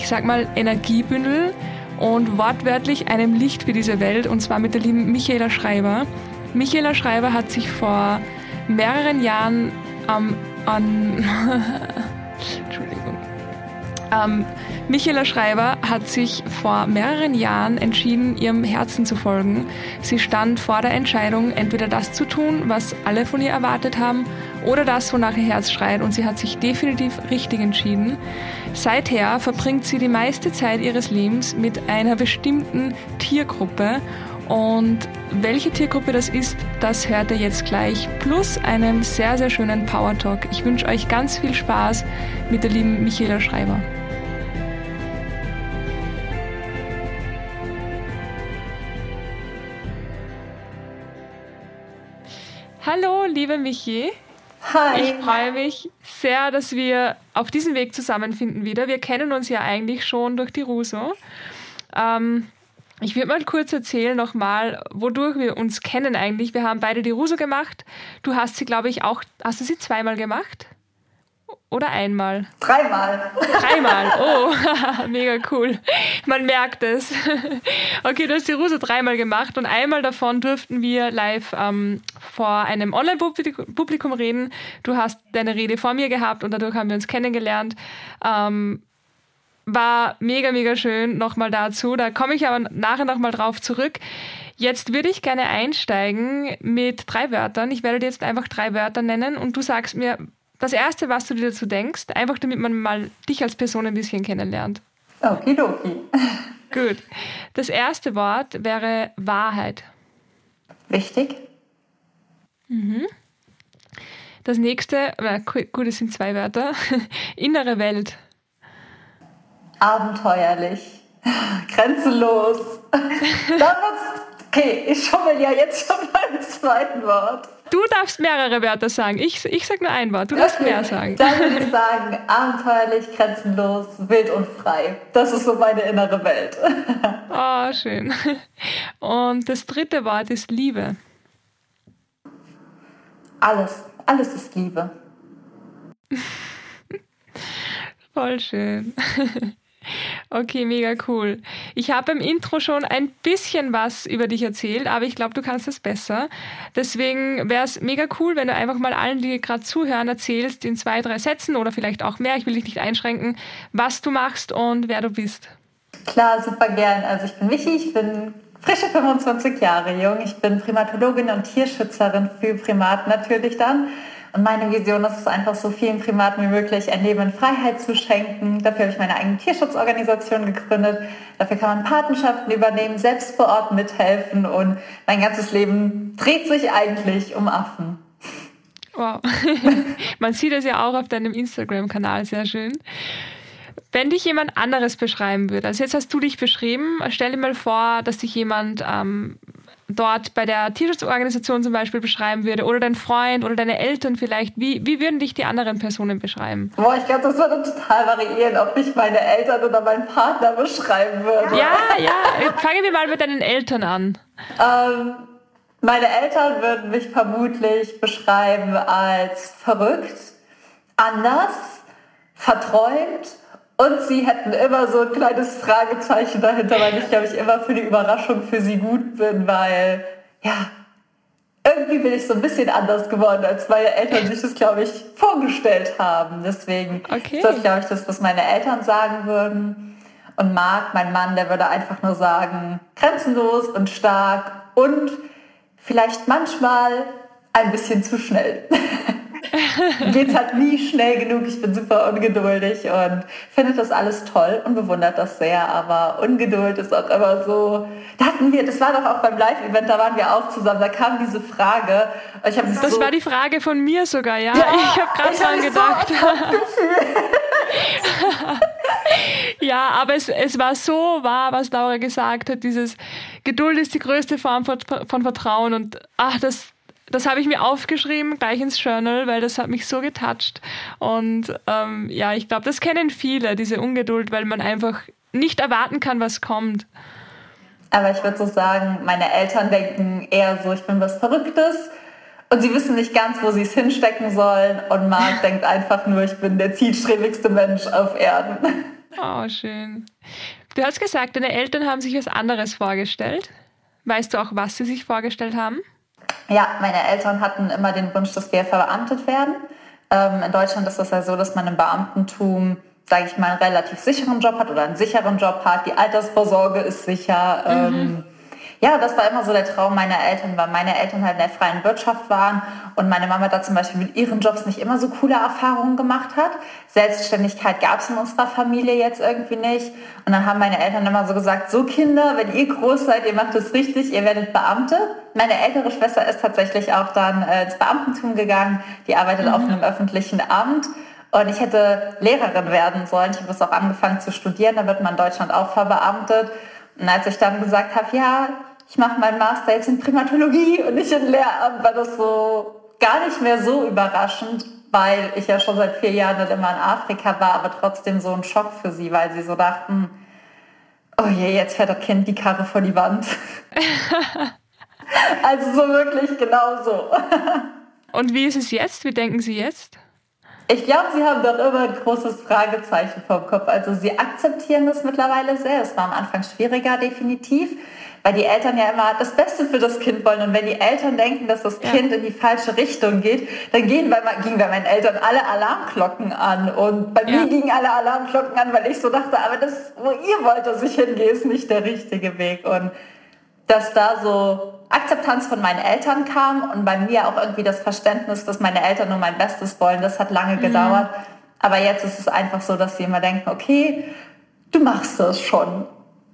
ich sag mal, Energiebündel und wortwörtlich einem Licht für diese Welt und zwar mit der lieben Michaela Schreiber. Michaela Schreiber hat sich vor mehreren Jahren ähm, an. Entschuldigung. Ähm, Michaela Schreiber hat sich vor mehreren Jahren entschieden, ihrem Herzen zu folgen. Sie stand vor der Entscheidung, entweder das zu tun, was alle von ihr erwartet haben, oder das, wonach ihr Herz schreit. Und sie hat sich definitiv richtig entschieden. Seither verbringt sie die meiste Zeit ihres Lebens mit einer bestimmten Tiergruppe. Und welche Tiergruppe das ist, das hört ihr jetzt gleich. Plus einem sehr, sehr schönen Power Talk. Ich wünsche euch ganz viel Spaß mit der lieben Michaela Schreiber. Hallo, liebe Michi. Hi. Ich freue mich sehr, dass wir auf diesem Weg zusammenfinden wieder. Wir kennen uns ja eigentlich schon durch die Ruso. Ähm, ich würde mal kurz erzählen nochmal, wodurch wir uns kennen eigentlich. Wir haben beide die Ruso gemacht. Du hast sie, glaube ich, auch, hast du sie zweimal gemacht? Oder einmal? Dreimal. Dreimal, oh, mega cool. Man merkt es. Okay, du hast die Ruse dreimal gemacht und einmal davon durften wir live ähm, vor einem Online-Publikum reden. Du hast deine Rede vor mir gehabt und dadurch haben wir uns kennengelernt. Ähm, war mega, mega schön. Nochmal dazu. Da komme ich aber nachher nochmal drauf zurück. Jetzt würde ich gerne einsteigen mit drei Wörtern. Ich werde dir jetzt einfach drei Wörter nennen und du sagst mir, das Erste, was du dir dazu denkst, einfach damit man mal dich als Person ein bisschen kennenlernt. Okidoki. Gut. Das erste Wort wäre Wahrheit. Wichtig. Mhm. Das nächste, äh, gut, es sind zwei Wörter. Innere Welt. Abenteuerlich. Grenzenlos. okay, ich schummel ja jetzt schon beim zweiten Wort. Du darfst mehrere Wörter sagen. Ich, ich sag nur ein Wort. Du darfst okay. mehr sagen. Dann würde ich sagen, abenteuerlich, grenzenlos, wild und frei. Das ist so meine innere Welt. Oh, schön. Und das dritte Wort ist Liebe. Alles. Alles ist Liebe. Voll schön. Okay, mega cool. Ich habe im Intro schon ein bisschen was über dich erzählt, aber ich glaube, du kannst es besser. Deswegen wäre es mega cool, wenn du einfach mal allen, die gerade zuhören, erzählst in zwei, drei Sätzen oder vielleicht auch mehr, ich will dich nicht einschränken, was du machst und wer du bist. Klar, super gern. Also ich bin Michi, ich bin frische 25 Jahre jung. Ich bin Primatologin und Tierschützerin für Primaten natürlich dann. Und meine Vision ist es einfach so vielen Primaten wie möglich ein Leben in Freiheit zu schenken. Dafür habe ich meine eigene Tierschutzorganisation gegründet. Dafür kann man Patenschaften übernehmen, selbst vor Ort mithelfen und mein ganzes Leben dreht sich eigentlich um Affen. Wow. man sieht es ja auch auf deinem Instagram-Kanal sehr schön. Wenn dich jemand anderes beschreiben würde, also jetzt hast du dich beschrieben, stell dir mal vor, dass dich jemand ähm, dort bei der Tierschutzorganisation zum Beispiel beschreiben würde oder dein Freund oder deine Eltern vielleicht, wie, wie würden dich die anderen Personen beschreiben? Boah, ich glaube, das würde total variieren, ob mich meine Eltern oder mein Partner beschreiben würden. Ja, ja, fangen wir mal mit deinen Eltern an. Ähm, meine Eltern würden mich vermutlich beschreiben als verrückt, anders, verträumt und sie hätten immer so ein kleines Fragezeichen dahinter, weil ich, glaube ich, immer für die Überraschung für sie gut bin, weil, ja, irgendwie bin ich so ein bisschen anders geworden, als meine Eltern sich das, glaube ich, vorgestellt haben. Deswegen okay. ist das, glaube ich, das, was meine Eltern sagen würden. Und Marc, mein Mann, der würde einfach nur sagen, grenzenlos und stark und vielleicht manchmal ein bisschen zu schnell. geht's halt nie schnell genug. Ich bin super ungeduldig und finde das alles toll und bewundert das sehr. Aber Ungeduld ist auch immer so. Da hatten wir, das war doch auch beim Live-Event, da waren wir auch zusammen. Da kam diese Frage. Ich das so, war die Frage von mir sogar, ja. ja ich habe gerade dran gedacht. So Ja, aber es, es war so wahr, was Laura gesagt hat. Dieses Geduld ist die größte Form von, von Vertrauen. Und ach, das, das habe ich mir aufgeschrieben, gleich ins Journal, weil das hat mich so getoucht. Und ähm, ja, ich glaube, das kennen viele, diese Ungeduld, weil man einfach nicht erwarten kann, was kommt. Aber ich würde so sagen, meine Eltern denken eher so, ich bin was Verrücktes. Und sie wissen nicht ganz, wo sie es hinstecken sollen. Und Marc denkt einfach nur, ich bin der zielstrebigste Mensch auf Erden. Oh, schön. Du hast gesagt, deine Eltern haben sich was anderes vorgestellt. Weißt du auch, was sie sich vorgestellt haben? Ja, meine Eltern hatten immer den Wunsch, dass wir verbeamtet werden. Ähm, in Deutschland ist das ja so, dass man im Beamtentum, sage ich mal, einen relativ sicheren Job hat oder einen sicheren Job hat. Die Altersvorsorge ist sicher. Mhm. Ähm, ja, das war immer so der Traum meiner Eltern, weil meine Eltern halt in der freien Wirtschaft waren und meine Mama da zum Beispiel mit ihren Jobs nicht immer so coole Erfahrungen gemacht hat. Selbstständigkeit gab es in unserer Familie jetzt irgendwie nicht. Und dann haben meine Eltern immer so gesagt, so Kinder, wenn ihr groß seid, ihr macht es richtig, ihr werdet Beamte. Meine ältere Schwester ist tatsächlich auch dann äh, ins Beamtentum gegangen. Die arbeitet mhm. auf einem öffentlichen Amt. Und ich hätte Lehrerin werden sollen. Ich habe das auch angefangen zu studieren. Da wird man in Deutschland auch verbeamtet. Und als ich dann gesagt habe, ja, ich mache meinen Master jetzt in Primatologie und nicht in Lehramt, war das so gar nicht mehr so überraschend, weil ich ja schon seit vier Jahren dann immer in Afrika war, aber trotzdem so ein Schock für sie, weil sie so dachten, oh je, jetzt fährt das Kind die Karre vor die Wand. also so wirklich genau so. und wie ist es jetzt? Wie denken Sie jetzt? Ich glaube, sie haben dort immer ein großes Fragezeichen vom Kopf. Also sie akzeptieren das mittlerweile sehr. Es war am Anfang schwieriger, definitiv weil die Eltern ja immer das Beste für das Kind wollen. Und wenn die Eltern denken, dass das ja. Kind in die falsche Richtung geht, dann gehen bei, gingen bei meinen Eltern alle Alarmglocken an. Und bei ja. mir gingen alle Alarmglocken an, weil ich so dachte, aber das, wo ihr wollt, dass ich hingehe, ist nicht der richtige Weg. Und dass da so Akzeptanz von meinen Eltern kam und bei mir auch irgendwie das Verständnis, dass meine Eltern nur mein Bestes wollen, das hat lange mhm. gedauert. Aber jetzt ist es einfach so, dass sie immer denken, okay, du machst das schon.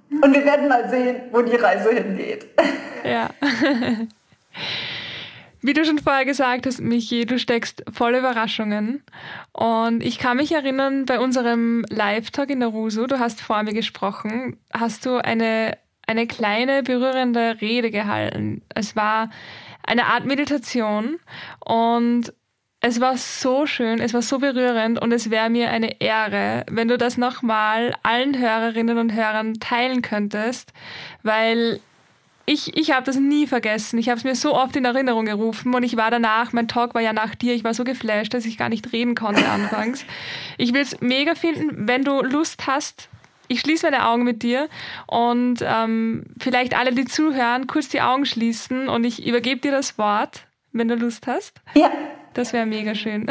Und wir werden mal sehen, wo die Reise hingeht. Ja. Wie du schon vorher gesagt hast, Michi, du steckst voll Überraschungen. Und ich kann mich erinnern, bei unserem Live-Talk in der Rusu, du hast vor mir gesprochen, hast du eine, eine kleine berührende Rede gehalten. Es war eine Art Meditation und es war so schön, es war so berührend und es wäre mir eine Ehre, wenn du das nochmal allen Hörerinnen und Hörern teilen könntest, weil ich, ich habe das nie vergessen. Ich habe es mir so oft in Erinnerung gerufen und ich war danach, mein Talk war ja nach dir, ich war so geflasht, dass ich gar nicht reden konnte anfangs. Ich will es mega finden, wenn du Lust hast. Ich schließe meine Augen mit dir und ähm, vielleicht alle, die zuhören, kurz die Augen schließen und ich übergebe dir das Wort, wenn du Lust hast. Ja. Das wäre mega schön.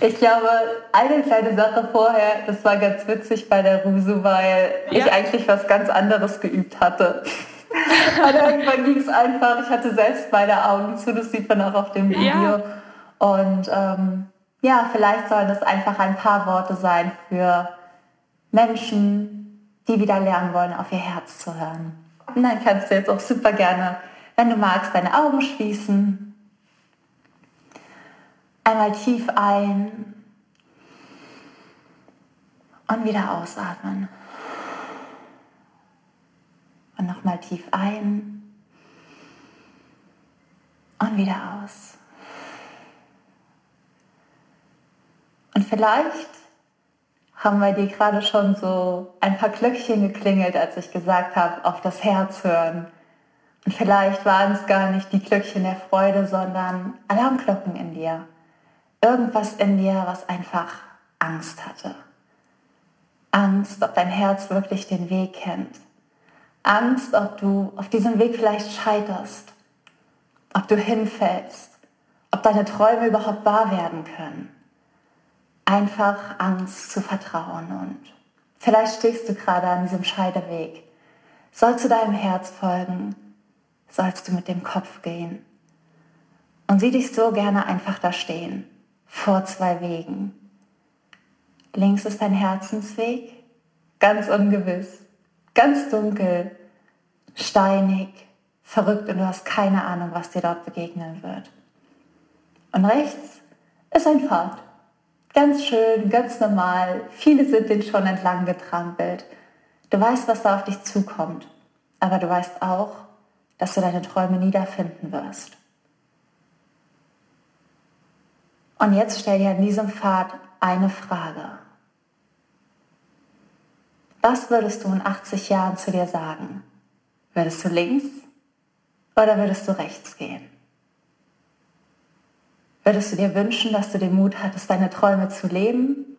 Ich glaube, eine kleine Sache vorher, das war ganz witzig bei der Rusu, weil ja. ich eigentlich was ganz anderes geübt hatte. Aber irgendwann ging es einfach, ich hatte selbst beide Augen zu, das sieht man auch auf dem Video. Ja. Und ähm, ja, vielleicht sollen das einfach ein paar Worte sein für Menschen, die wieder lernen wollen, auf ihr Herz zu hören. Und dann kannst du jetzt auch super gerne, wenn du magst, deine Augen schließen Einmal tief ein und wieder ausatmen. Und nochmal tief ein und wieder aus. Und vielleicht haben bei dir gerade schon so ein paar Glöckchen geklingelt, als ich gesagt habe, auf das Herz hören. Und vielleicht waren es gar nicht die Glöckchen der Freude, sondern Alarmglocken in dir irgendwas in dir, was einfach Angst hatte. Angst, ob dein Herz wirklich den Weg kennt. Angst, ob du auf diesem Weg vielleicht scheiterst, ob du hinfällst, ob deine Träume überhaupt wahr werden können. Einfach Angst zu vertrauen und vielleicht stehst du gerade an diesem Scheideweg. Sollst du deinem Herz folgen? Sollst du mit dem Kopf gehen? Und sieh dich so gerne einfach da stehen vor zwei Wegen. Links ist dein Herzensweg, ganz ungewiss, ganz dunkel, steinig, verrückt und du hast keine Ahnung, was dir dort begegnen wird. Und rechts ist ein Pfad, Ganz schön, ganz normal. Viele sind den schon entlang getrampelt. Du weißt, was da auf dich zukommt. Aber du weißt auch, dass du deine Träume nie da finden wirst. Und jetzt stell dir an diesem Pfad eine Frage. Was würdest du in 80 Jahren zu dir sagen? Würdest du links oder würdest du rechts gehen? Würdest du dir wünschen, dass du den Mut hattest, deine Träume zu leben?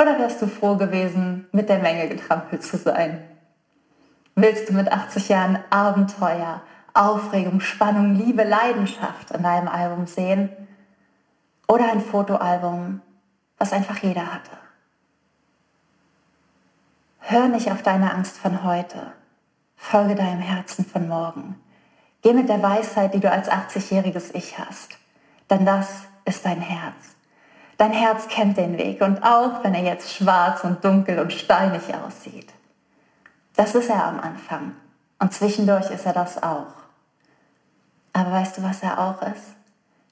Oder wärst du froh gewesen, mit der Menge getrampelt zu sein? Willst du mit 80 Jahren Abenteuer, Aufregung, Spannung, Liebe, Leidenschaft in deinem Album sehen? Oder ein Fotoalbum, was einfach jeder hatte? Hör nicht auf deine Angst von heute. Folge deinem Herzen von morgen. Geh mit der Weisheit, die du als 80-jähriges Ich hast. Denn das ist dein Herz. Dein Herz kennt den Weg und auch wenn er jetzt schwarz und dunkel und steinig aussieht. Das ist er am Anfang und zwischendurch ist er das auch. Aber weißt du, was er auch ist?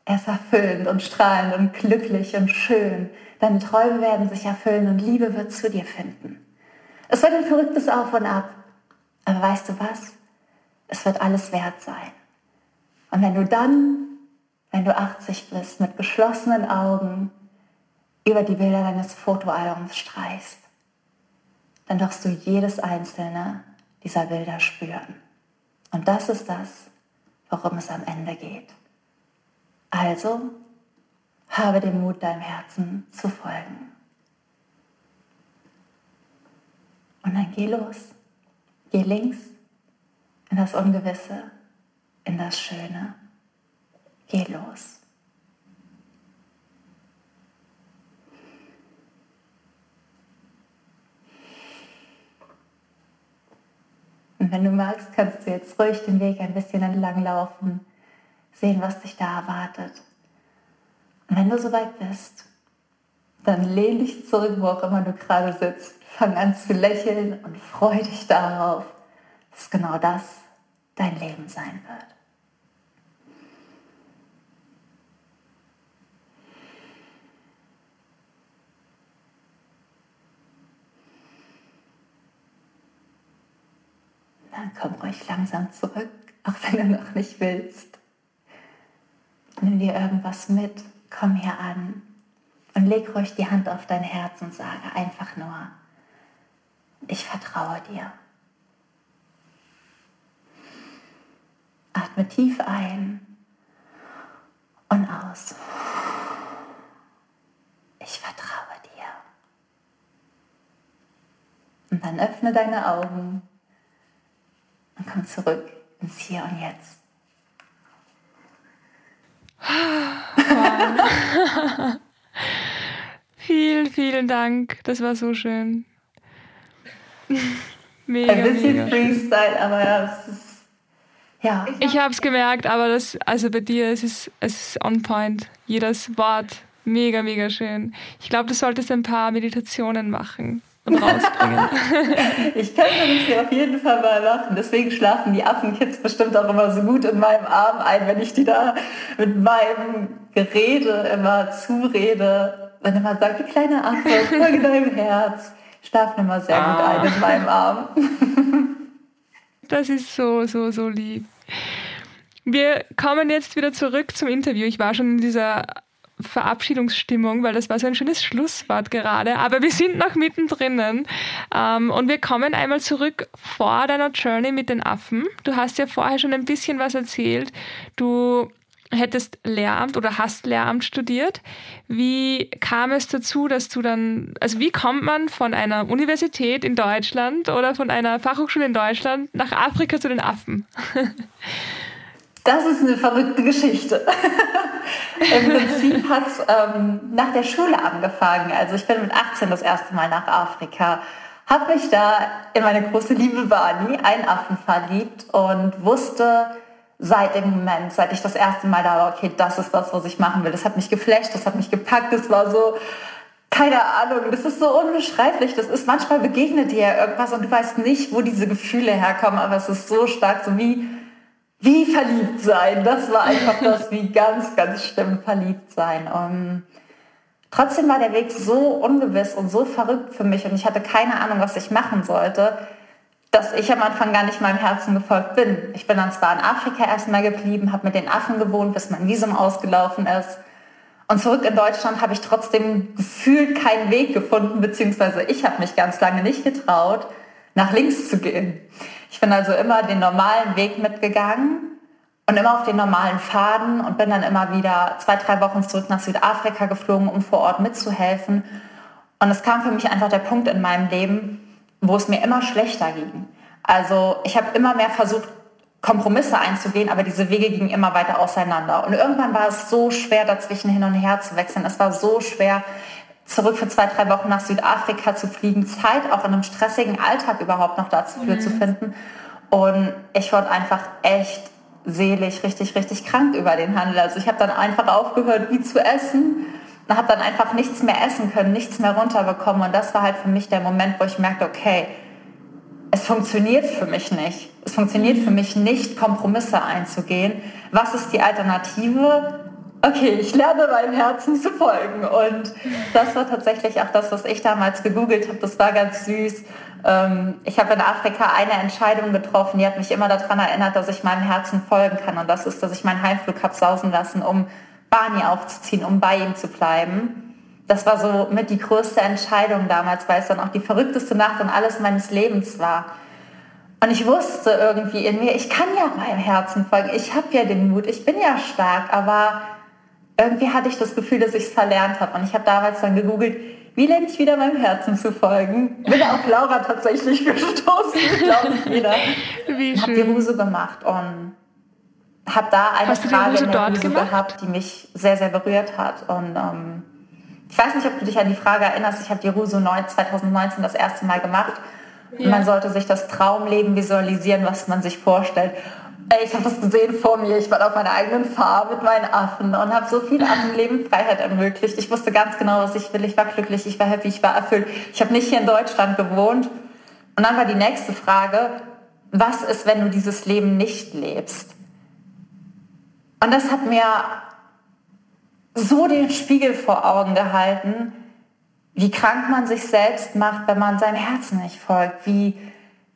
Er ist erfüllend und strahlend und glücklich und schön. Deine Träume werden sich erfüllen und Liebe wird zu dir finden. Es wird ein verrücktes Auf und Ab. Aber weißt du was? Es wird alles wert sein. Und wenn du dann wenn du 80 bist, mit geschlossenen Augen über die Bilder deines Fotoalbums streichst, dann wirst du jedes einzelne dieser Bilder spüren. Und das ist das, worum es am Ende geht. Also habe den Mut, deinem Herzen zu folgen. Und dann geh los. Geh links in das Ungewisse, in das Schöne. Geh los. Und wenn du magst, kannst du jetzt ruhig den Weg ein bisschen entlang laufen, sehen, was dich da erwartet. Und wenn du soweit bist, dann lehn dich zurück, wo auch immer du gerade sitzt. Fang an zu lächeln und freu dich darauf, dass genau das dein Leben sein wird. Dann komm ruhig langsam zurück, auch wenn du noch nicht willst. Nimm dir irgendwas mit, komm hier an und leg ruhig die Hand auf dein Herz und sage einfach nur, ich vertraue dir. Atme tief ein und aus. Ich vertraue dir. Und dann öffne deine Augen und komm zurück ins Hier und Jetzt. Vielen, vielen Dank. Das war so schön. Mega, Ein bisschen mega. Freestyle, aber ja, es ist. Ja. Ich habe es gemerkt, aber das, also bei dir, es ist, es ist on point. Jedes Wort mega, mega schön. Ich glaube, du solltest ein paar Meditationen machen und rausbringen. ich könnte das hier auf jeden Fall mal machen. Deswegen schlafen die Affenkids bestimmt auch immer so gut in meinem Arm ein, wenn ich die da mit meinem Gerede immer zurede. Wenn immer sagt, die kleine Affe, folge deinem Herz. Schlafen immer sehr ah. gut ein in meinem Arm. das ist so, so, so lieb. Wir kommen jetzt wieder zurück zum Interview. Ich war schon in dieser Verabschiedungsstimmung, weil das war so ein schönes Schlusswort gerade. Aber wir sind noch mittendrin ähm, und wir kommen einmal zurück vor deiner Journey mit den Affen. Du hast ja vorher schon ein bisschen was erzählt. Du hättest Lehramt oder hast Lehramt studiert. Wie kam es dazu, dass du dann, also wie kommt man von einer Universität in Deutschland oder von einer Fachhochschule in Deutschland nach Afrika zu den Affen? Das ist eine verrückte Geschichte. Im Prinzip hat es ähm, nach der Schule angefangen. Also ich bin mit 18 das erste Mal nach Afrika, habe mich da in meine große Liebe Bani, einen Affen, verliebt und wusste seit dem Moment, seit ich das erste Mal da war, okay, das ist das, was ich machen will. Das hat mich geflasht, das hat mich gepackt, das war so, keine Ahnung, das ist so unbeschreiblich. Das ist manchmal begegnet dir irgendwas und du weißt nicht, wo diese Gefühle herkommen, aber es ist so stark, so wie wie verliebt sein. Das war einfach das, wie ganz, ganz schlimm verliebt sein. Und Trotzdem war der Weg so ungewiss und so verrückt für mich und ich hatte keine Ahnung, was ich machen sollte, dass ich am Anfang gar nicht meinem Herzen gefolgt bin. Ich bin dann zwar in Afrika erstmal geblieben, habe mit den Affen gewohnt, bis mein Visum ausgelaufen ist. Und zurück in Deutschland habe ich trotzdem gefühlt keinen Weg gefunden, beziehungsweise ich habe mich ganz lange nicht getraut, nach links zu gehen. Ich bin also immer den normalen Weg mitgegangen und immer auf den normalen Faden und bin dann immer wieder zwei, drei Wochen zurück nach Südafrika geflogen, um vor Ort mitzuhelfen. Und es kam für mich einfach der Punkt in meinem Leben, wo es mir immer schlechter ging. Also ich habe immer mehr versucht, Kompromisse einzugehen, aber diese Wege gingen immer weiter auseinander. Und irgendwann war es so schwer, dazwischen hin und her zu wechseln. Es war so schwer, zurück für zwei, drei Wochen nach Südafrika zu fliegen, Zeit auch in einem stressigen Alltag überhaupt noch dafür mhm. zu finden. Und ich wurde einfach echt selig, richtig, richtig krank über den Handel. Also ich habe dann einfach aufgehört, wie zu essen und habe dann einfach nichts mehr essen können, nichts mehr runterbekommen. Und das war halt für mich der Moment, wo ich merkte, okay, es funktioniert für mich nicht. Es funktioniert für mich nicht, Kompromisse einzugehen. Was ist die Alternative? Okay, ich lerne meinem Herzen zu folgen. Und das war tatsächlich auch das, was ich damals gegoogelt habe. Das war ganz süß. Ähm, ich habe in Afrika eine Entscheidung getroffen, die hat mich immer daran erinnert, dass ich meinem Herzen folgen kann. Und das ist, dass ich meinen Heimflug habe sausen lassen, um Barney aufzuziehen, um bei ihm zu bleiben. Das war so mit die größte Entscheidung damals, weil es dann auch die verrückteste Nacht und alles meines Lebens war. Und ich wusste irgendwie in mir, ich kann ja meinem Herzen folgen, ich habe ja den Mut, ich bin ja stark, aber irgendwie hatte ich das Gefühl, dass ich es verlernt habe. Und ich habe damals dann gegoogelt, wie lerne ich wieder meinem Herzen zu folgen? Bin auf Laura tatsächlich gestoßen, glaube ich wieder. Wie Habe die Ruse gemacht und habe da eine Hast Frage in der Ruse gehabt, die mich sehr, sehr berührt hat. Und ähm, ich weiß nicht, ob du dich an die Frage erinnerst. Ich habe die Ruse 2019 das erste Mal gemacht. Ja. Und man sollte sich das Traumleben visualisieren, was man sich vorstellt. Ey, ich habe das gesehen vor mir. Ich war auf meiner eigenen Farm mit meinen Affen und habe so viel Affenleben Freiheit ermöglicht. Ich wusste ganz genau, was ich will. Ich war glücklich, ich war happy, ich war erfüllt. Ich habe nicht hier in Deutschland gewohnt. Und dann war die nächste Frage, was ist, wenn du dieses Leben nicht lebst? Und das hat mir so den Spiegel vor Augen gehalten, wie krank man sich selbst macht, wenn man seinem Herzen nicht folgt, wie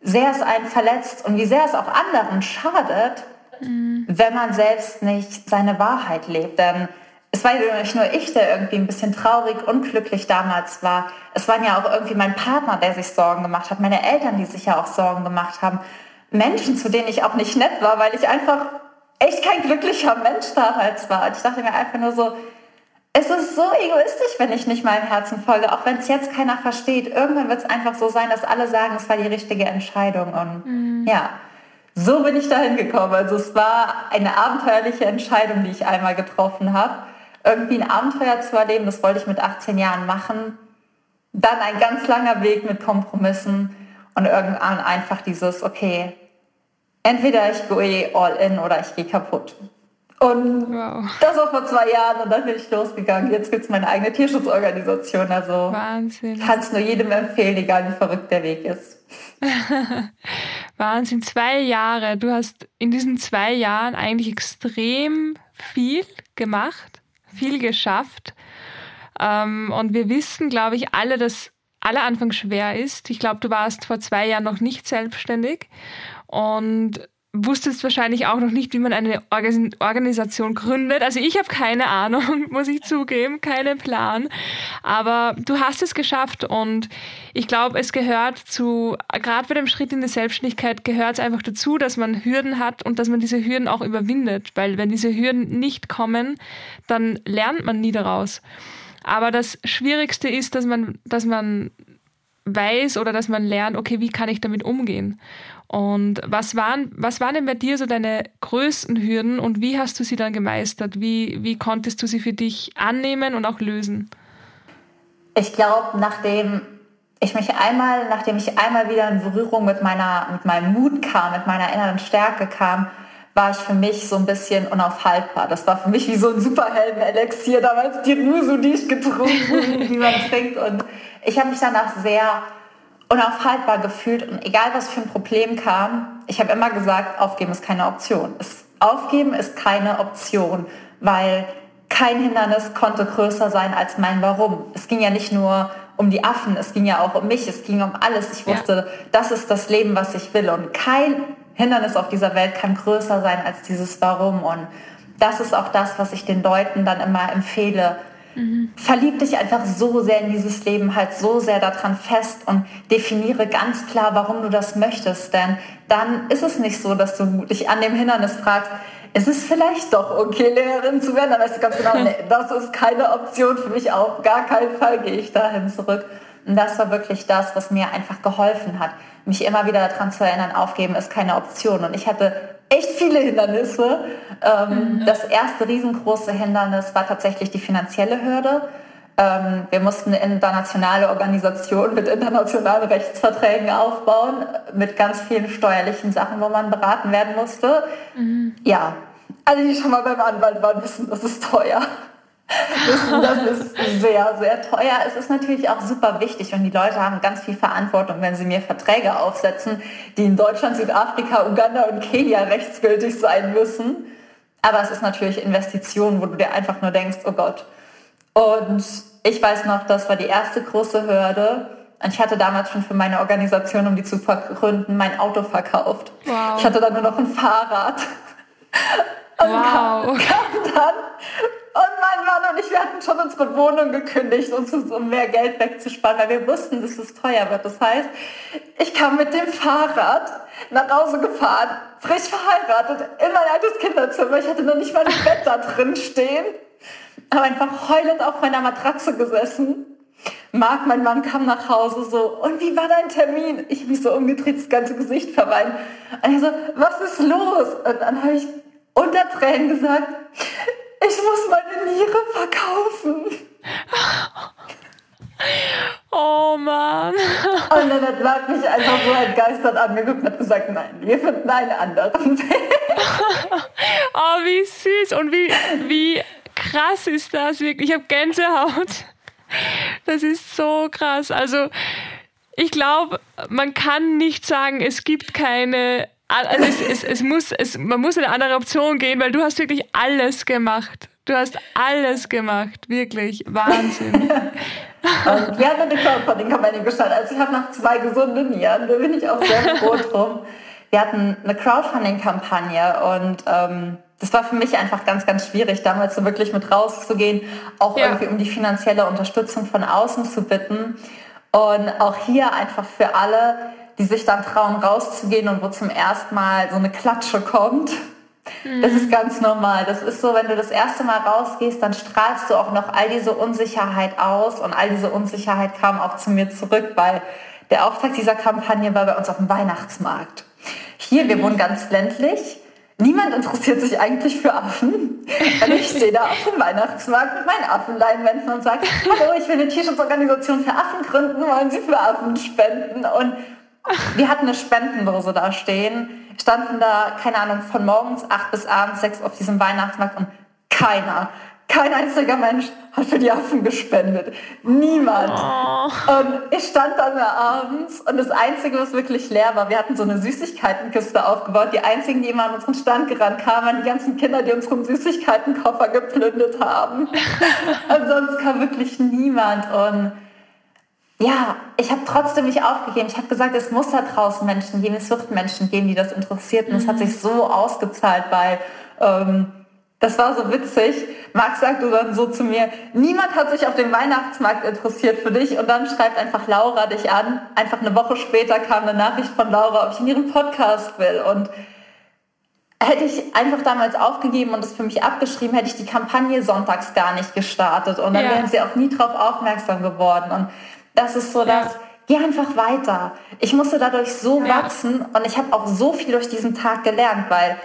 sehr es einen verletzt und wie sehr es auch anderen schadet, mhm. wenn man selbst nicht seine Wahrheit lebt. Denn es war ja nicht nur ich, der irgendwie ein bisschen traurig, unglücklich damals war. Es waren ja auch irgendwie mein Partner, der sich Sorgen gemacht hat, meine Eltern, die sich ja auch Sorgen gemacht haben. Menschen, zu denen ich auch nicht nett war, weil ich einfach echt kein glücklicher Mensch damals war. Und ich dachte mir einfach nur so, es ist so egoistisch, wenn ich nicht meinem Herzen folge, auch wenn es jetzt keiner versteht. Irgendwann wird es einfach so sein, dass alle sagen, es war die richtige Entscheidung. Und mhm. ja, so bin ich dahin gekommen. Also es war eine abenteuerliche Entscheidung, die ich einmal getroffen habe. Irgendwie ein Abenteuer zu erleben, das wollte ich mit 18 Jahren machen. Dann ein ganz langer Weg mit Kompromissen und irgendwann einfach dieses, okay, entweder ich gehe all in oder ich gehe kaputt. Und wow. das war vor zwei Jahren und dann bin ich losgegangen. Jetzt gibt es meine eigene Tierschutzorganisation. Also kann es nur jedem empfehlen, egal wie verrückt der Weg ist. Wahnsinn, zwei Jahre. Du hast in diesen zwei Jahren eigentlich extrem viel gemacht, viel geschafft. Ähm, und wir wissen, glaube ich, alle, dass aller Anfang schwer ist. Ich glaube, du warst vor zwei Jahren noch nicht selbstständig. Und wusstest wahrscheinlich auch noch nicht, wie man eine Organisation gründet. Also ich habe keine Ahnung, muss ich zugeben, keinen Plan. Aber du hast es geschafft und ich glaube, es gehört zu, gerade bei dem Schritt in die Selbstständigkeit gehört es einfach dazu, dass man Hürden hat und dass man diese Hürden auch überwindet. Weil wenn diese Hürden nicht kommen, dann lernt man nie daraus. Aber das Schwierigste ist, dass man, dass man weiß oder dass man lernt, okay, wie kann ich damit umgehen? Und was waren, was waren denn bei dir so deine größten Hürden und wie hast du sie dann gemeistert? Wie, wie konntest du sie für dich annehmen und auch lösen? Ich glaube, nachdem ich mich einmal, nachdem ich einmal wieder in Berührung mit meiner, mit meinem Mut kam, mit meiner inneren Stärke kam, war ich für mich so ein bisschen unaufhaltbar. Das war für mich wie so ein Superhelden-Elixier, damals die Rusu, die ich getrunken, die man trinkt. Und ich habe mich danach sehr unaufhaltbar gefühlt und egal was für ein Problem kam, ich habe immer gesagt, aufgeben ist keine Option. Es, aufgeben ist keine Option, weil kein Hindernis konnte größer sein als mein Warum. Es ging ja nicht nur um die Affen, es ging ja auch um mich, es ging um alles. Ich wusste, ja. das ist das Leben, was ich will. Und kein Hindernis auf dieser Welt kann größer sein als dieses Warum. Und das ist auch das, was ich den Leuten dann immer empfehle. Mhm. Verlieb dich einfach so sehr in dieses Leben, halt so sehr daran fest und definiere ganz klar, warum du das möchtest. Denn dann ist es nicht so, dass du dich an dem Hindernis fragst, es ist vielleicht doch okay, Lehrerin zu werden. Dann weißt du ganz genau, nee, das ist keine Option für mich. Auf gar keinen Fall gehe ich dahin zurück. Und das war wirklich das, was mir einfach geholfen hat, mich immer wieder daran zu erinnern, aufgeben ist keine Option. Und ich hatte echt viele Hindernisse. Ähm, mhm. Das erste riesengroße Hindernis war tatsächlich die finanzielle Hürde. Ähm, wir mussten eine internationale Organisation mit internationalen Rechtsverträgen aufbauen, mit ganz vielen steuerlichen Sachen, wo man beraten werden musste. Mhm. Ja, alle, die schon mal beim Anwalt waren, wissen, das ist teuer. Wissen, das ist sehr, sehr teuer. Es ist natürlich auch super wichtig und die Leute haben ganz viel Verantwortung, wenn sie mir Verträge aufsetzen, die in Deutschland, Südafrika, Uganda und Kenia rechtsgültig sein müssen. Aber es ist natürlich Investition, wo du dir einfach nur denkst, oh Gott. Und ich weiß noch, das war die erste große Hürde. Und ich hatte damals schon für meine Organisation, um die zu gründen, mein Auto verkauft. Wow. Ich hatte dann nur noch ein Fahrrad. Und wow. kam, kam dann und mein Mann und ich, wir hatten schon unsere Wohnung gekündigt, uns, um mehr Geld wegzusparen, weil wir wussten, dass es teuer wird. Das heißt, ich kam mit dem Fahrrad nach Hause gefahren, frisch verheiratet, in mein altes Kinderzimmer. Ich hatte noch nicht mal ein Bett da drin stehen habe einfach heulend auf meiner Matratze gesessen. Marc, mein Mann, kam nach Hause so, und wie war dein Termin? Ich habe mich so umgedreht, das ganze Gesicht verweint. Und er so, was ist los? Und dann habe ich unter Tränen gesagt, ich muss meine Niere verkaufen. Oh Mann. Und dann hat Marc mich einfach so entgeistert angeguckt und hat gesagt, nein, wir finden einen anderen Weg. oh, wie süß und wie, wie krass ist das wirklich. Ich habe Gänsehaut. Das ist so krass. Also ich glaube, man kann nicht sagen, es gibt keine, also es, es, es muss, es, man muss eine andere Option gehen, weil du hast wirklich alles gemacht. Du hast alles gemacht, wirklich Wahnsinn. Und wir haben eine Crowdfunding-Kampagne gestartet. Also ich habe noch zwei gesunde Nieren, da bin ich auch sehr froh drum. Wir hatten eine Crowdfunding-Kampagne und ähm, das war für mich einfach ganz, ganz schwierig, damals so wirklich mit rauszugehen, auch ja. irgendwie um die finanzielle Unterstützung von außen zu bitten. Und auch hier einfach für alle, die sich dann trauen, rauszugehen und wo zum ersten Mal so eine Klatsche kommt. Mhm. Das ist ganz normal. Das ist so, wenn du das erste Mal rausgehst, dann strahlst du auch noch all diese Unsicherheit aus und all diese Unsicherheit kam auch zu mir zurück, weil der Auftrag dieser Kampagne war bei uns auf dem Weihnachtsmarkt. Hier, wir mhm. wohnen ganz ländlich Niemand interessiert sich eigentlich für Affen. Und ich stehe da auf dem Weihnachtsmarkt mit meinen Affenleinwänden und sage, hallo, ich will eine Tierschutzorganisation für Affen gründen, wollen Sie für Affen spenden? Und wir hatten eine Spendenlose da stehen, standen da, keine Ahnung, von morgens acht bis abends sechs auf diesem Weihnachtsmarkt und keiner kein einziger Mensch hat für die Affen gespendet. Niemand. Oh. Und ich stand dann da abends und das Einzige, was wirklich leer war, wir hatten so eine Süßigkeitenkiste aufgebaut. Die einzigen, die immer an unseren Stand gerannt kamen, waren die ganzen Kinder, die unseren Süßigkeitenkoffer geplündert haben. und sonst kam wirklich niemand. Und ja, ich habe trotzdem nicht aufgegeben. Ich habe gesagt, es muss da draußen Menschen geben, es wird Menschen geben, die das interessiert. Und es mhm. hat sich so ausgezahlt, weil ähm, das war so witzig. Max sagte dann so zu mir, niemand hat sich auf dem Weihnachtsmarkt interessiert für dich und dann schreibt einfach Laura dich an. Einfach eine Woche später kam eine Nachricht von Laura, ob ich in ihren Podcast will und hätte ich einfach damals aufgegeben und das für mich abgeschrieben, hätte ich die Kampagne sonntags gar nicht gestartet und dann ja. wären sie auch nie darauf aufmerksam geworden und das ist so, dass ja. geh einfach weiter. Ich musste dadurch so ja. wachsen und ich habe auch so viel durch diesen Tag gelernt, weil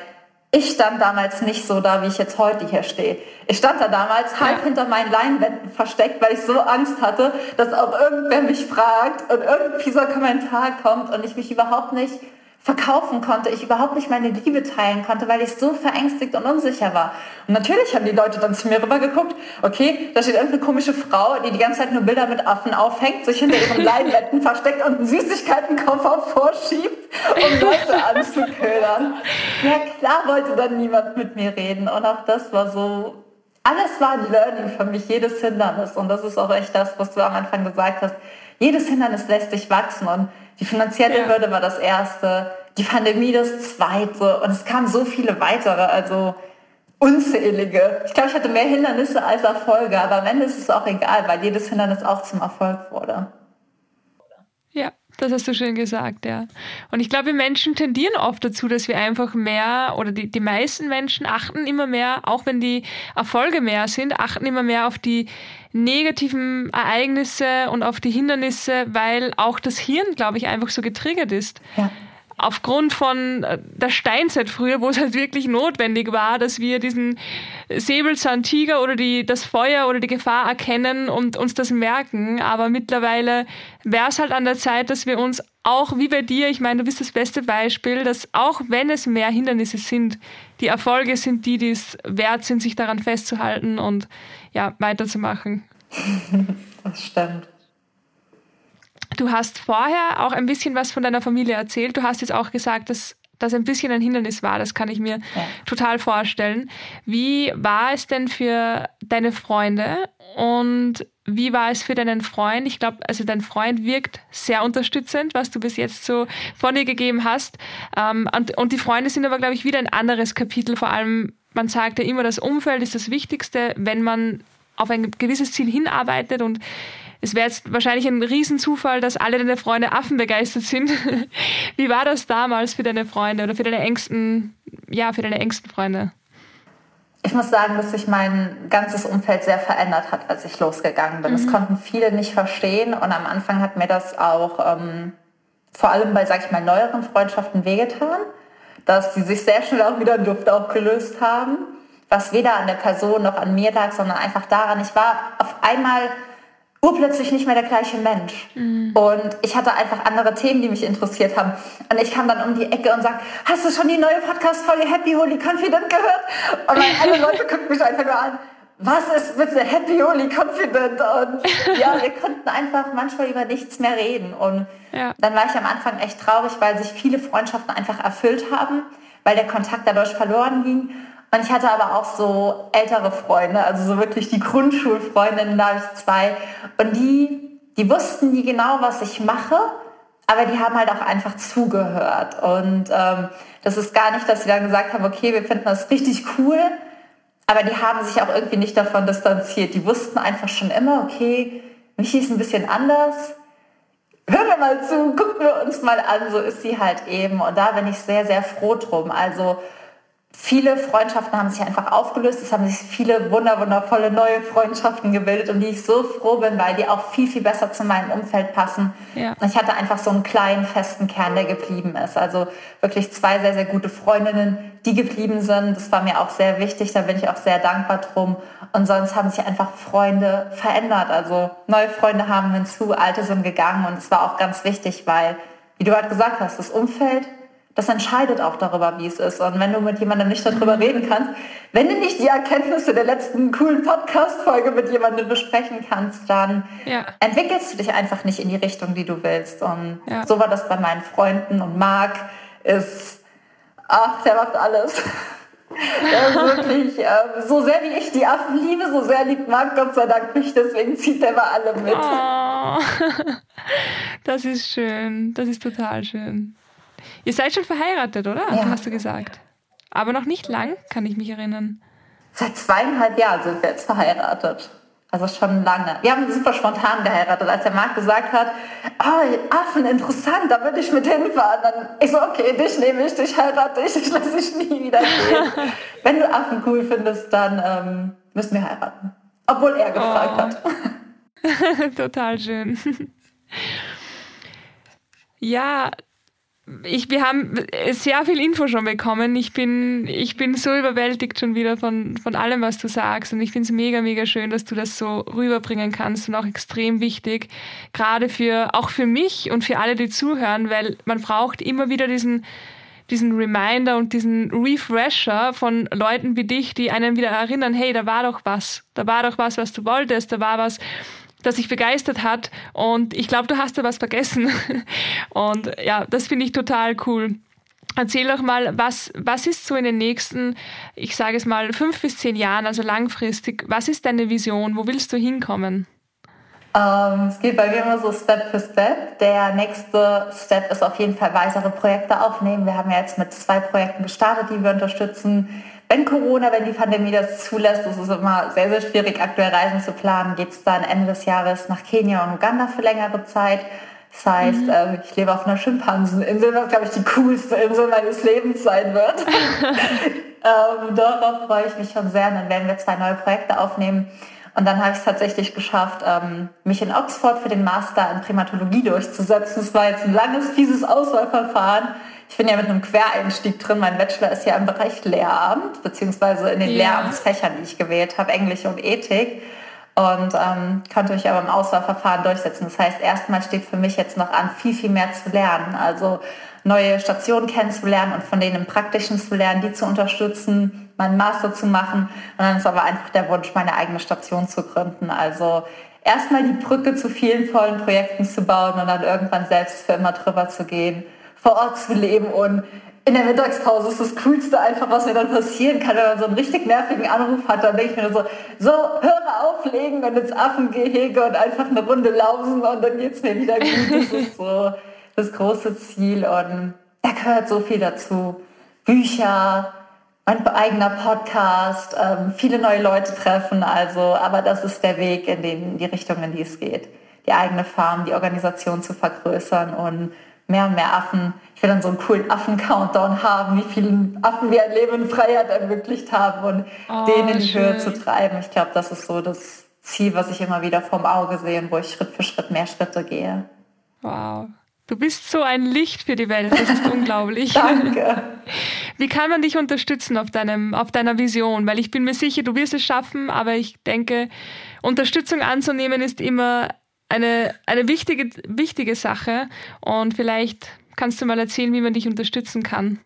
ich stand damals nicht so da, wie ich jetzt heute hier stehe. Ich stand da damals halb ja. hinter meinen Leinwänden versteckt, weil ich so Angst hatte, dass auch irgendwer mich fragt und irgendein fieser Kommentar kommt und ich mich überhaupt nicht verkaufen konnte, ich überhaupt nicht meine Liebe teilen konnte, weil ich so verängstigt und unsicher war. Und natürlich haben die Leute dann zu mir rüber geguckt, okay, da steht irgendeine komische Frau, die die ganze Zeit nur Bilder mit Affen aufhängt, sich hinter ihren Leinwänden versteckt und einen Süßigkeitenkoffer vorschiebt, um Leute anzuködern. Ja klar wollte dann niemand mit mir reden und auch das war so alles war ein Learning für mich, jedes Hindernis. Und das ist auch echt das, was du am Anfang gesagt hast. Jedes Hindernis lässt sich wachsen und die finanzielle ja. Hürde war das erste, die Pandemie das zweite und es kamen so viele weitere, also unzählige. Ich glaube, ich hatte mehr Hindernisse als Erfolge, aber am Ende ist es auch egal, weil jedes Hindernis auch zum Erfolg wurde. Das hast du schön gesagt, ja. Und ich glaube, wir Menschen tendieren oft dazu, dass wir einfach mehr, oder die, die meisten Menschen achten immer mehr, auch wenn die Erfolge mehr sind, achten immer mehr auf die negativen Ereignisse und auf die Hindernisse, weil auch das Hirn, glaube ich, einfach so getriggert ist. Ja aufgrund von äh, der Steinzeit früher, wo es halt wirklich notwendig war, dass wir diesen Säbelzahntiger oder die, das Feuer oder die Gefahr erkennen und uns das merken. Aber mittlerweile wäre es halt an der Zeit, dass wir uns auch wie bei dir, ich meine, du bist das beste Beispiel, dass auch wenn es mehr Hindernisse sind, die Erfolge sind die, die es wert sind, sich daran festzuhalten und ja, weiterzumachen. Das stimmt. Du hast vorher auch ein bisschen was von deiner Familie erzählt. Du hast jetzt auch gesagt, dass das ein bisschen ein Hindernis war. Das kann ich mir ja. total vorstellen. Wie war es denn für deine Freunde und wie war es für deinen Freund? Ich glaube, also dein Freund wirkt sehr unterstützend, was du bis jetzt so von dir gegeben hast. Ähm, und, und die Freunde sind aber, glaube ich, wieder ein anderes Kapitel. Vor allem, man sagt ja immer, das Umfeld ist das Wichtigste, wenn man auf ein gewisses Ziel hinarbeitet und es wäre jetzt wahrscheinlich ein Riesenzufall, dass alle deine Freunde Affen begeistert sind. Wie war das damals für deine Freunde oder für deine engsten, ja, für deine engsten Freunde? Ich muss sagen, dass sich mein ganzes Umfeld sehr verändert hat, als ich losgegangen bin. Mhm. Das konnten viele nicht verstehen und am Anfang hat mir das auch ähm, vor allem bei, sag ich mal, neueren Freundschaften wehgetan, dass die sich sehr schnell auch wieder in Luft aufgelöst haben, was weder an der Person noch an mir lag, sondern einfach daran, ich war auf einmal urplötzlich nicht mehr der gleiche Mensch. Mhm. Und ich hatte einfach andere Themen, die mich interessiert haben. Und ich kam dann um die Ecke und sagte, hast du schon die neue Podcast-Folge Happy Holy Confident gehört? Und alle Leute guckten mich einfach nur an, was ist bitte Happy Holy Confident? Und ja, wir konnten einfach manchmal über nichts mehr reden. Und ja. dann war ich am Anfang echt traurig, weil sich viele Freundschaften einfach erfüllt haben, weil der Kontakt dadurch verloren ging. Und ich hatte aber auch so ältere Freunde, also so wirklich die Grundschulfreundinnen, da habe ich zwei. Und die, die wussten nie genau, was ich mache, aber die haben halt auch einfach zugehört. Und ähm, das ist gar nicht, dass sie dann gesagt haben, okay, wir finden das richtig cool, aber die haben sich auch irgendwie nicht davon distanziert. Die wussten einfach schon immer, okay, Michi ist ein bisschen anders. Hör mir mal zu, gucken wir uns mal an, so ist sie halt eben. Und da bin ich sehr, sehr froh drum. Also viele Freundschaften haben sich einfach aufgelöst. Es haben sich viele wunderwundervolle neue Freundschaften gebildet, um die ich so froh bin, weil die auch viel, viel besser zu meinem Umfeld passen. Ja. Ich hatte einfach so einen kleinen, festen Kern, der geblieben ist. Also wirklich zwei sehr, sehr gute Freundinnen, die geblieben sind. Das war mir auch sehr wichtig. Da bin ich auch sehr dankbar drum. Und sonst haben sich einfach Freunde verändert. Also neue Freunde haben hinzu, alte sind gegangen. Und es war auch ganz wichtig, weil, wie du halt gesagt hast, das Umfeld das entscheidet auch darüber, wie es ist. Und wenn du mit jemandem nicht darüber reden kannst, wenn du nicht die Erkenntnisse der letzten coolen Podcast-Folge mit jemandem besprechen kannst, dann ja. entwickelst du dich einfach nicht in die Richtung, die du willst. Und ja. so war das bei meinen Freunden. Und Marc ist, ach, der macht alles. Er ist wirklich, äh, so sehr wie ich die Affen liebe, so sehr liebt Marc Gott sei Dank mich, deswegen zieht er mal alle mit. Oh, das ist schön, das ist total schön. Ihr seid schon verheiratet, oder? Ja. Hast du gesagt. Aber noch nicht lang, kann ich mich erinnern. Seit zweieinhalb Jahren sind wir jetzt verheiratet. Also schon lange. Wir haben super spontan geheiratet. Als der Marc gesagt hat, oh, Affen, interessant, da würde ich mit hinfahren. Dann ich so, okay, dich nehme ich, dich heirate ich, ich lasse dich nie wieder gehen. Wenn du Affen cool findest, dann ähm, müssen wir heiraten. Obwohl er gefragt oh. hat. Total schön. Ja, ich, wir haben sehr viel Info schon bekommen. Ich bin, ich bin so überwältigt schon wieder von, von allem, was du sagst. Und ich finde es mega, mega schön, dass du das so rüberbringen kannst und auch extrem wichtig. Gerade für, auch für mich und für alle, die zuhören, weil man braucht immer wieder diesen, diesen Reminder und diesen Refresher von Leuten wie dich, die einen wieder erinnern, hey, da war doch was. Da war doch was, was du wolltest. Da war was, das sich begeistert hat. Und ich glaube, du hast da was vergessen. Und ja, das finde ich total cool. Erzähl doch mal, was, was ist so in den nächsten, ich sage es mal, fünf bis zehn Jahren, also langfristig, was ist deine Vision? Wo willst du hinkommen? Ähm, es geht bei mir immer so Step für Step. Der nächste Step ist auf jeden Fall weitere Projekte aufnehmen. Wir haben ja jetzt mit zwei Projekten gestartet, die wir unterstützen. Wenn Corona, wenn die Pandemie das zulässt, ist es immer sehr, sehr schwierig, aktuell Reisen zu planen. Geht es dann Ende des Jahres nach Kenia und Uganda für längere Zeit. Das heißt, mhm. äh, ich lebe auf einer Schimpanseninsel, was, glaube ich, die coolste Insel meines Lebens sein wird. ähm, darauf freue ich mich schon sehr. dann werden wir zwei neue Projekte aufnehmen. Und dann habe ich es tatsächlich geschafft, ähm, mich in Oxford für den Master in Primatologie durchzusetzen. Es war jetzt ein langes, fieses Auswahlverfahren. Ich bin ja mit einem Quereinstieg drin. Mein Bachelor ist ja im Bereich Lehramt, beziehungsweise in den ja. Lehramtsfächern, die ich gewählt habe, Englisch und Ethik und ähm, konnte mich aber im Auswahlverfahren durchsetzen. Das heißt, erstmal steht für mich jetzt noch an, viel, viel mehr zu lernen. Also neue Stationen kennenzulernen und von denen im Praktischen zu lernen, die zu unterstützen, meinen Master zu machen. Und dann ist aber einfach der Wunsch, meine eigene Station zu gründen. Also erstmal die Brücke zu vielen vollen Projekten zu bauen und dann irgendwann selbst für immer drüber zu gehen, vor Ort zu leben und in der Mittagspause ist das Coolste einfach, was mir dann passieren kann, wenn man so einen richtig nervigen Anruf hat. Dann denke ich mir so, so, höre auflegen und ins Affengehege und einfach eine Runde lausen und dann geht's mir wieder gut. Das ist so das große Ziel und da gehört so viel dazu. Bücher, mein eigener Podcast, ähm, viele neue Leute treffen, also, aber das ist der Weg in, den, in die Richtung, in die es geht. Die eigene Farm, die Organisation zu vergrößern und mehr und mehr Affen. Ich will dann so einen coolen Affen-Countdown haben, wie viele Affen wir ein Leben in Freiheit ermöglicht haben und oh, den in die schön. Höhe zu treiben. Ich glaube, das ist so das Ziel, was ich immer wieder vorm Auge sehe und wo ich Schritt für Schritt mehr Schritte gehe. Wow. Du bist so ein Licht für die Welt, das ist unglaublich. Danke. Wie kann man dich unterstützen auf, deinem, auf deiner Vision? Weil ich bin mir sicher, du wirst es schaffen, aber ich denke, Unterstützung anzunehmen ist immer eine, eine wichtige, wichtige Sache und vielleicht kannst du mal erzählen, wie man dich unterstützen kann.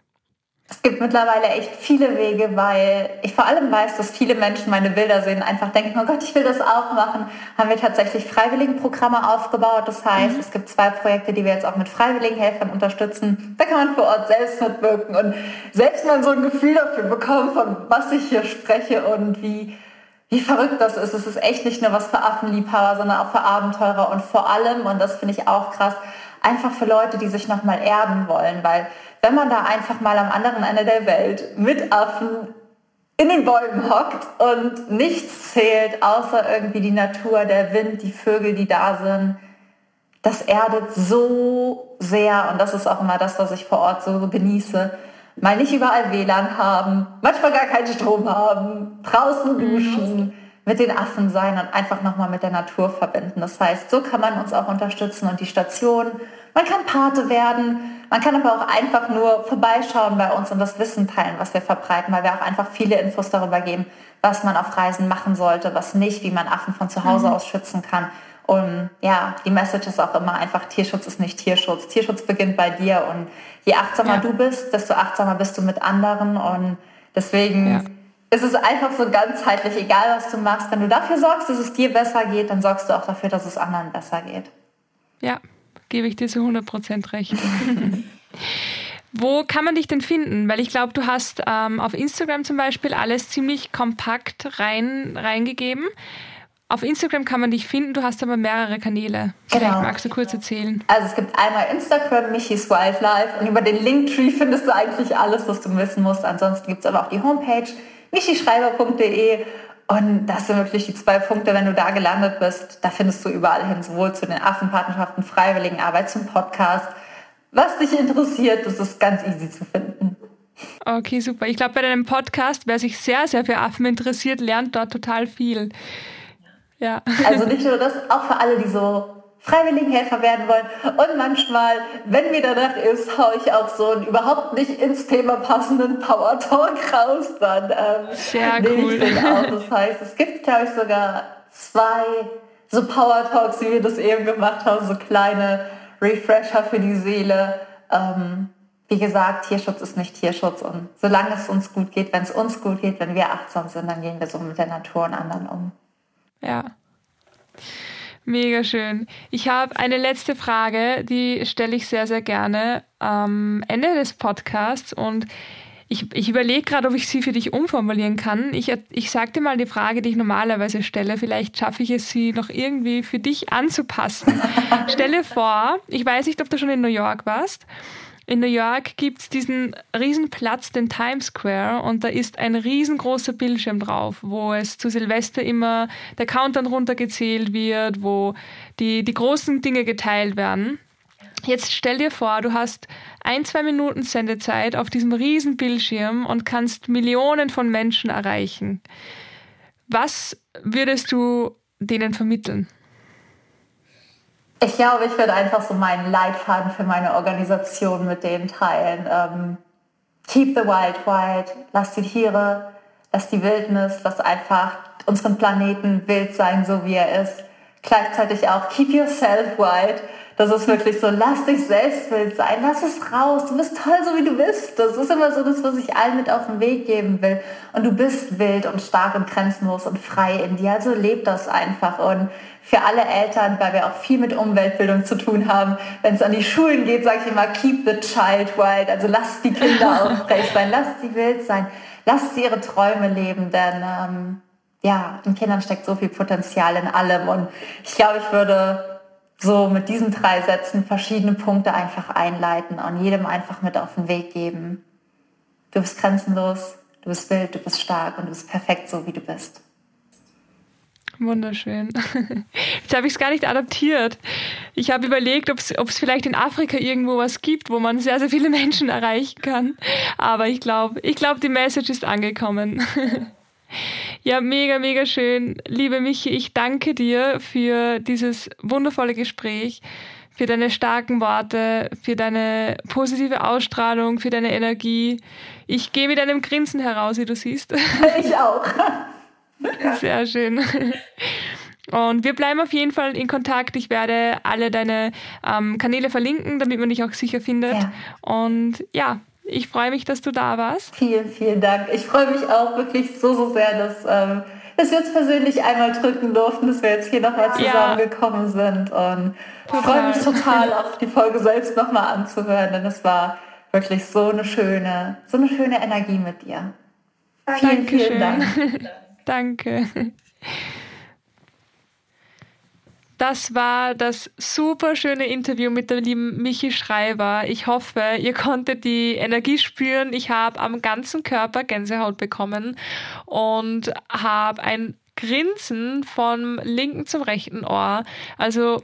Es gibt mittlerweile echt viele Wege, weil ich vor allem weiß, dass viele Menschen meine Bilder sehen, einfach denken, oh Gott, ich will das auch machen. Haben wir tatsächlich Freiwilligenprogramme aufgebaut. Das heißt, mhm. es gibt zwei Projekte, die wir jetzt auch mit Freiwilligenhelfern unterstützen. Da kann man vor Ort selbst mitwirken und selbst mal so ein Gefühl dafür bekommen, von was ich hier spreche und wie wie verrückt das ist. Es ist echt nicht nur was für Affenliebhaber, sondern auch für Abenteurer und vor allem, und das finde ich auch krass, einfach für Leute, die sich nochmal erden wollen, weil wenn man da einfach mal am anderen Ende der Welt mit Affen in den Bäumen hockt und nichts zählt, außer irgendwie die Natur, der Wind, die Vögel, die da sind, das erdet so sehr und das ist auch immer das, was ich vor Ort so genieße mal nicht überall WLAN haben, manchmal gar keinen Strom haben, draußen mhm. duschen, mit den Affen sein und einfach nochmal mit der Natur verbinden. Das heißt, so kann man uns auch unterstützen und die Station. Man kann Pate werden, man kann aber auch einfach nur vorbeischauen bei uns und das Wissen teilen, was wir verbreiten, weil wir auch einfach viele Infos darüber geben, was man auf Reisen machen sollte, was nicht, wie man Affen von zu Hause mhm. aus schützen kann. Und ja, die Message ist auch immer einfach, Tierschutz ist nicht Tierschutz. Tierschutz beginnt bei dir und je achtsamer ja. du bist, desto achtsamer bist du mit anderen und deswegen ja. ist es einfach so ganzheitlich, egal was du machst. Wenn du dafür sorgst, dass es dir besser geht, dann sorgst du auch dafür, dass es anderen besser geht. Ja, gebe ich dir zu 100% recht. Wo kann man dich denn finden? Weil ich glaube, du hast ähm, auf Instagram zum Beispiel alles ziemlich kompakt rein, reingegeben. Auf Instagram kann man dich finden, du hast aber mehrere Kanäle. Genau. Magst du kurz erzählen? Also es gibt einmal Instagram, Michis Wildlife und über den Linktree findest du eigentlich alles, was du wissen musst. Ansonsten gibt es aber auch die Homepage michischreiber.de und das sind wirklich die zwei Punkte, wenn du da gelandet bist, da findest du überall hin, sowohl zu den Affenpartnerschaften, Freiwilligenarbeit, zum Podcast. Was dich interessiert, das ist ganz easy zu finden. Okay, super. Ich glaube, bei deinem Podcast, wer sich sehr, sehr für Affen interessiert, lernt dort total viel. Ja. Also nicht nur das, auch für alle, die so Freiwilligenhelfer werden wollen. Und manchmal, wenn mir danach ist, haue ich auch so einen überhaupt nicht ins Thema passenden Power Talk raus. Dann ähm, Sehr cool. ich den auch. Das heißt, es gibt, glaube ich, sogar zwei so Power Talks, wie wir das eben gemacht haben, so kleine Refresher für die Seele. Ähm, wie gesagt, Tierschutz ist nicht Tierschutz und solange es uns gut geht, wenn es uns gut geht, wenn wir achtsam sind, dann gehen wir so mit der Natur und anderen um. Ja. Mega schön. Ich habe eine letzte Frage, die stelle ich sehr, sehr gerne am Ende des Podcasts und ich, ich überlege gerade, ob ich sie für dich umformulieren kann. Ich, ich sage dir mal die Frage, die ich normalerweise stelle. Vielleicht schaffe ich es, sie noch irgendwie für dich anzupassen. Stelle vor, ich weiß nicht, ob du schon in New York warst. In New York gibt es diesen riesen Platz, den Times Square, und da ist ein riesengroßer Bildschirm drauf, wo es zu Silvester immer der Countdown runtergezählt wird, wo die, die großen Dinge geteilt werden. Jetzt stell dir vor, du hast ein, zwei Minuten Sendezeit auf diesem riesen Bildschirm und kannst Millionen von Menschen erreichen. Was würdest du denen vermitteln? Ich glaube, ich würde einfach so meinen Leitfaden für meine Organisation mit denen teilen. Ähm, keep the wild wild, lass die Tiere, lass die Wildnis, lass einfach unseren Planeten wild sein, so wie er ist. Gleichzeitig auch keep yourself wild, das ist wirklich so, lass dich selbst wild sein, lass es raus, du bist toll, so wie du bist. Das ist immer so das, was ich allen mit auf den Weg geben will. Und du bist wild und stark und grenzenlos und frei in dir, also leb das einfach. Und für alle Eltern, weil wir auch viel mit Umweltbildung zu tun haben, wenn es an die Schulen geht, sage ich immer, keep the child wild, also lass die Kinder aufrecht sein, lass sie wild sein, lass sie ihre Träume leben, denn... Ähm, ja, in Kindern steckt so viel Potenzial in allem und ich glaube, ich würde so mit diesen drei Sätzen verschiedene Punkte einfach einleiten und jedem einfach mit auf den Weg geben. Du bist grenzenlos, du bist wild, du bist stark und du bist perfekt so, wie du bist. Wunderschön. Jetzt habe ich es gar nicht adaptiert. Ich habe überlegt, ob es vielleicht in Afrika irgendwo was gibt, wo man sehr, sehr viele Menschen erreichen kann. Aber ich glaube, ich glaube, die Message ist angekommen. Ja, mega, mega schön. Liebe Michi, ich danke dir für dieses wundervolle Gespräch, für deine starken Worte, für deine positive Ausstrahlung, für deine Energie. Ich gehe mit einem Grinsen heraus, wie du siehst. Ich auch. Sehr schön. Und wir bleiben auf jeden Fall in Kontakt. Ich werde alle deine ähm, Kanäle verlinken, damit man dich auch sicher findet. Ja. Und ja, ich freue mich, dass du da warst. Vielen, vielen Dank. Ich freue mich auch wirklich so, so sehr, dass, ähm, dass wir uns persönlich einmal drücken durften, dass wir jetzt hier nochmal zusammengekommen ja. sind. Und ich freue mich total, auch die Folge selbst nochmal anzuhören, denn es war wirklich so eine schöne, so eine schöne Energie mit dir. Vielen, Dankeschön. vielen Dank. Danke. Das war das super schöne Interview mit der lieben Michi Schreiber. Ich hoffe, ihr konntet die Energie spüren. Ich habe am ganzen Körper Gänsehaut bekommen und habe ein Grinsen vom linken zum rechten Ohr. Also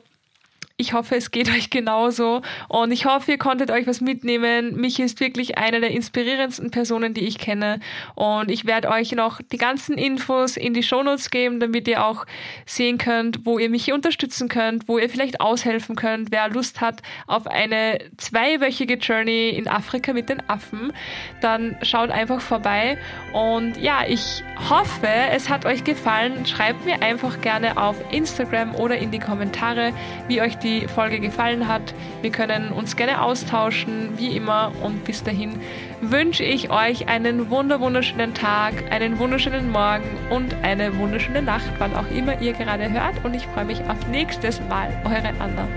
ich hoffe, es geht euch genauso und ich hoffe, ihr konntet euch was mitnehmen. Mich ist wirklich eine der inspirierendsten Personen, die ich kenne und ich werde euch noch die ganzen Infos in die Shownotes geben, damit ihr auch sehen könnt, wo ihr mich unterstützen könnt, wo ihr vielleicht aushelfen könnt. Wer Lust hat auf eine zweiwöchige Journey in Afrika mit den Affen, dann schaut einfach vorbei und ja, ich hoffe, es hat euch gefallen. Schreibt mir einfach gerne auf Instagram oder in die Kommentare, wie euch die Folge gefallen hat. Wir können uns gerne austauschen, wie immer. Und bis dahin wünsche ich euch einen wunder wunderschönen Tag, einen wunderschönen Morgen und eine wunderschöne Nacht, wann auch immer ihr gerade hört. Und ich freue mich auf nächstes Mal. Eure Anna.